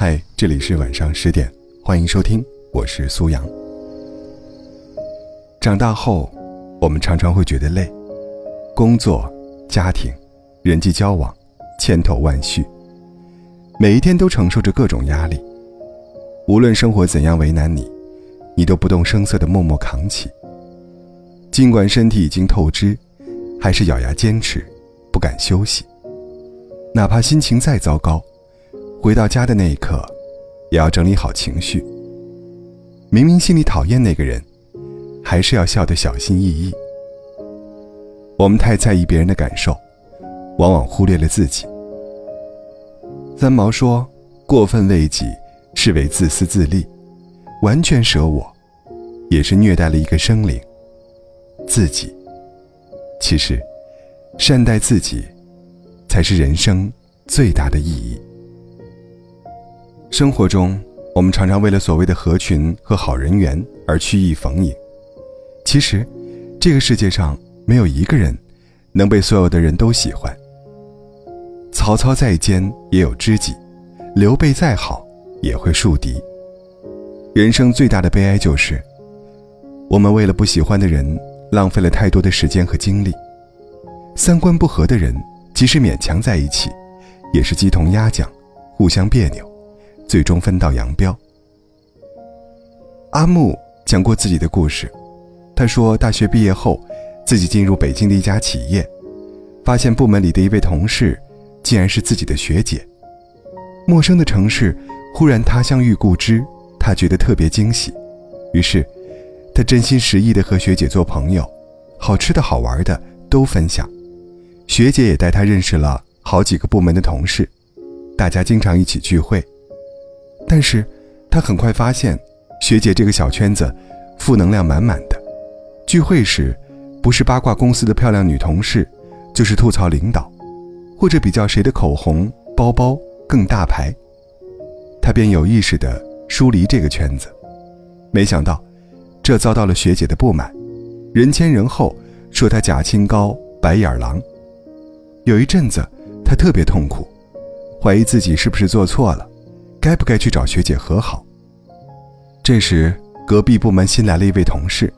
嗨，这里是晚上十点，欢迎收听，我是苏阳。长大后，我们常常会觉得累，工作、家庭、人际交往，千头万绪，每一天都承受着各种压力。无论生活怎样为难你，你都不动声色的默默扛起。尽管身体已经透支，还是咬牙坚持，不敢休息。哪怕心情再糟糕。回到家的那一刻，也要整理好情绪。明明心里讨厌那个人，还是要笑得小心翼翼。我们太在意别人的感受，往往忽略了自己。三毛说：“过分为己，是为自私自利；完全舍我，也是虐待了一个生灵——自己。”其实，善待自己，才是人生最大的意义。生活中，我们常常为了所谓的合群和好人缘而曲意逢迎。其实，这个世界上没有一个人能被所有的人都喜欢。曹操再奸也有知己，刘备再好也会树敌。人生最大的悲哀就是，我们为了不喜欢的人浪费了太多的时间和精力。三观不合的人，即使勉强在一起，也是鸡同鸭讲，互相别扭。最终分道扬镳。阿木讲过自己的故事，他说，大学毕业后，自己进入北京的一家企业，发现部门里的一位同事，竟然是自己的学姐。陌生的城市，忽然他乡遇故知，他觉得特别惊喜。于是，他真心实意的和学姐做朋友，好吃的好玩的都分享。学姐也带他认识了好几个部门的同事，大家经常一起聚会。但是，他很快发现，学姐这个小圈子，负能量满满的。聚会时，不是八卦公司的漂亮女同事，就是吐槽领导，或者比较谁的口红、包包更大牌。他便有意识地疏离这个圈子。没想到，这遭到了学姐的不满，人前人后说他假清高、白眼狼。有一阵子，他特别痛苦，怀疑自己是不是做错了。该不该去找学姐和好？这时，隔壁部门新来了一位同事，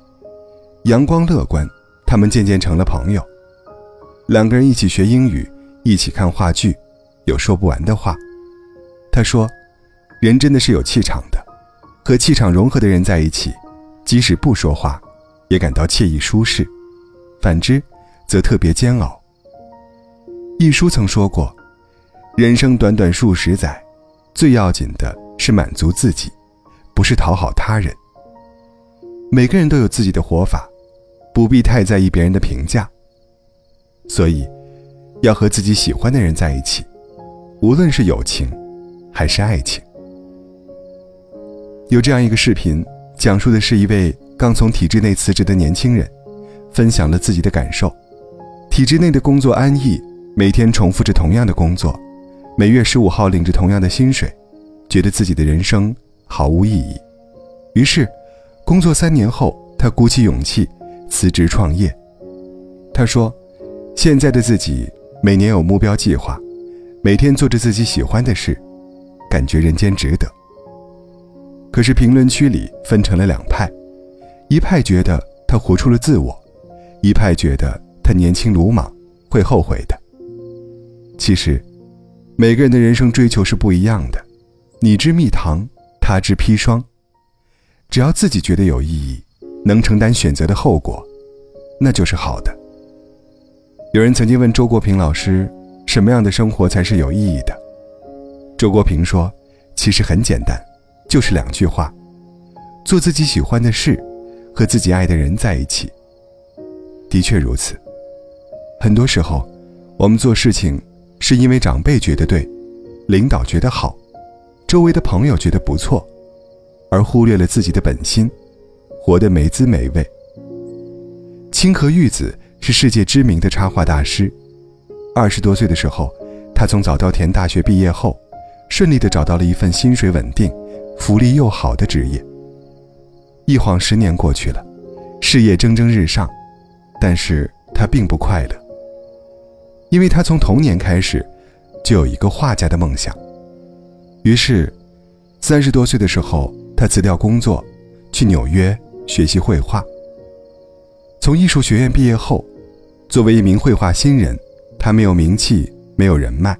阳光乐观，他们渐渐成了朋友。两个人一起学英语，一起看话剧，有说不完的话。他说：“人真的是有气场的，和气场融合的人在一起，即使不说话，也感到惬意舒适；反之，则特别煎熬。”一书曾说过：“人生短短数十载。”最要紧的是满足自己，不是讨好他人。每个人都有自己的活法，不必太在意别人的评价。所以，要和自己喜欢的人在一起，无论是友情，还是爱情。有这样一个视频，讲述的是一位刚从体制内辞职的年轻人，分享了自己的感受：体制内的工作安逸，每天重复着同样的工作。每月十五号领着同样的薪水，觉得自己的人生毫无意义。于是，工作三年后，他鼓起勇气辞职创业。他说：“现在的自己每年有目标计划，每天做着自己喜欢的事，感觉人间值得。”可是评论区里分成了两派，一派觉得他活出了自我，一派觉得他年轻鲁莽，会后悔的。其实。每个人的人生追求是不一样的，你知蜜糖，他知砒霜。只要自己觉得有意义，能承担选择的后果，那就是好的。有人曾经问周国平老师，什么样的生活才是有意义的？周国平说，其实很简单，就是两句话：做自己喜欢的事，和自己爱的人在一起。的确如此，很多时候，我们做事情。是因为长辈觉得对，领导觉得好，周围的朋友觉得不错，而忽略了自己的本心，活得没滋没味。清河玉子是世界知名的插画大师，二十多岁的时候，他从早稻田大学毕业后，顺利的找到了一份薪水稳定、福利又好的职业。一晃十年过去了，事业蒸蒸日上，但是他并不快乐。因为他从童年开始，就有一个画家的梦想，于是三十多岁的时候，他辞掉工作，去纽约学习绘画。从艺术学院毕业后，作为一名绘画新人，他没有名气，没有人脉，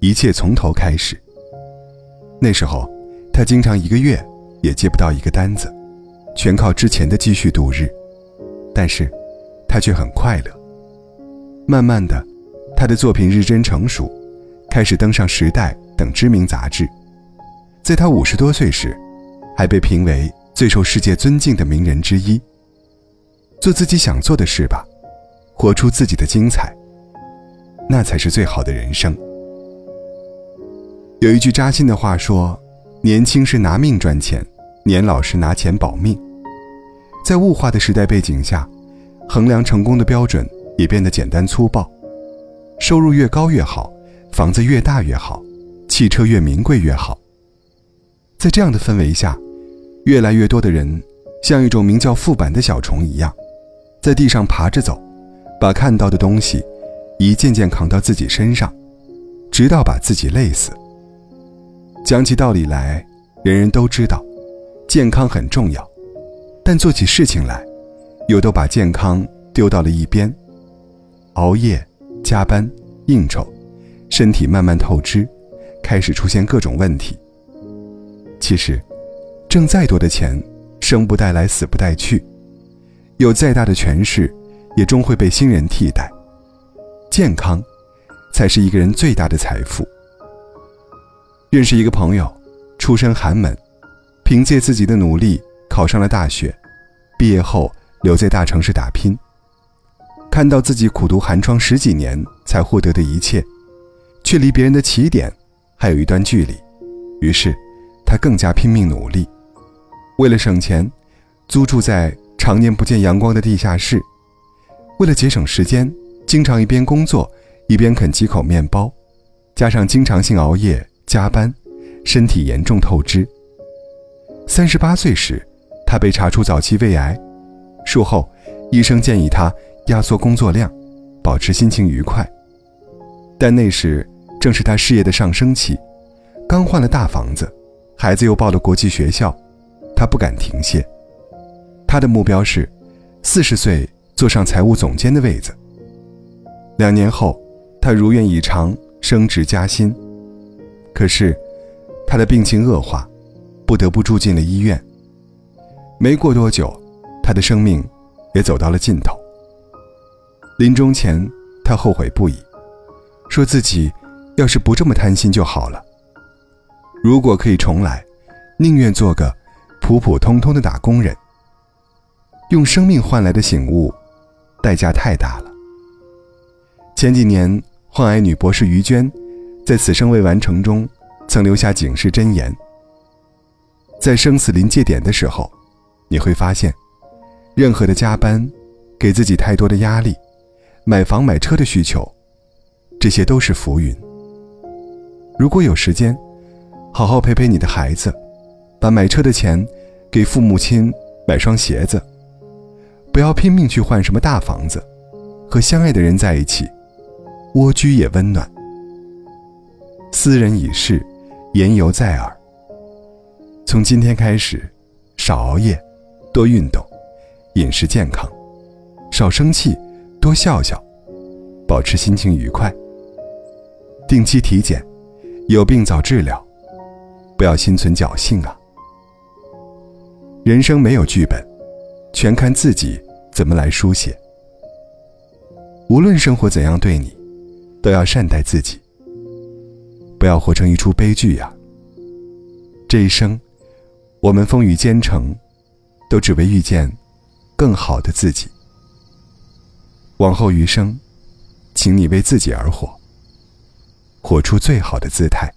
一切从头开始。那时候，他经常一个月也接不到一个单子，全靠之前的积蓄度日。但是，他却很快乐。慢慢的，他的作品日臻成熟，开始登上《时代》等知名杂志。在他五十多岁时，还被评为最受世界尊敬的名人之一。做自己想做的事吧，活出自己的精彩，那才是最好的人生。有一句扎心的话说：“年轻是拿命赚钱，年老是拿钱保命。”在物化的时代背景下，衡量成功的标准也变得简单粗暴。收入越高越好，房子越大越好，汽车越名贵越好。在这样的氛围下，越来越多的人像一种名叫副板的小虫一样，在地上爬着走，把看到的东西一件件扛到自己身上，直到把自己累死。讲起道理来，人人都知道，健康很重要。但做起事情来，又都把健康丢到了一边，熬夜、加班、应酬，身体慢慢透支，开始出现各种问题。其实，挣再多的钱，生不带来，死不带去；有再大的权势，也终会被新人替代。健康，才是一个人最大的财富。认识一个朋友，出身寒门，凭借自己的努力。考上了大学，毕业后留在大城市打拼。看到自己苦读寒窗十几年才获得的一切，却离别人的起点还有一段距离，于是他更加拼命努力。为了省钱，租住在常年不见阳光的地下室；为了节省时间，经常一边工作一边啃几口面包，加上经常性熬夜加班，身体严重透支。三十八岁时。他被查出早期胃癌，术后，医生建议他压缩工作量，保持心情愉快。但那时正是他事业的上升期，刚换了大房子，孩子又报了国际学校，他不敢停歇。他的目标是，四十岁坐上财务总监的位子。两年后，他如愿以偿升职加薪，可是，他的病情恶化，不得不住进了医院。没过多久，他的生命也走到了尽头。临终前，他后悔不已，说自己要是不这么贪心就好了。如果可以重来，宁愿做个普普通通的打工人。用生命换来的醒悟，代价太大了。前几年，患癌女博士于娟，在《此生未完成》中，曾留下警示箴言：在生死临界点的时候。你会发现，任何的加班，给自己太多的压力，买房买车的需求，这些都是浮云。如果有时间，好好陪陪你的孩子，把买车的钱给父母亲买双鞋子，不要拼命去换什么大房子，和相爱的人在一起，蜗居也温暖。斯人已逝，言犹在耳。从今天开始，少熬夜。多运动，饮食健康，少生气，多笑笑，保持心情愉快。定期体检，有病早治疗，不要心存侥幸啊！人生没有剧本，全看自己怎么来书写。无论生活怎样对你，都要善待自己，不要活成一出悲剧呀！这一生，我们风雨兼程。都只为遇见更好的自己。往后余生，请你为自己而活，活出最好的姿态。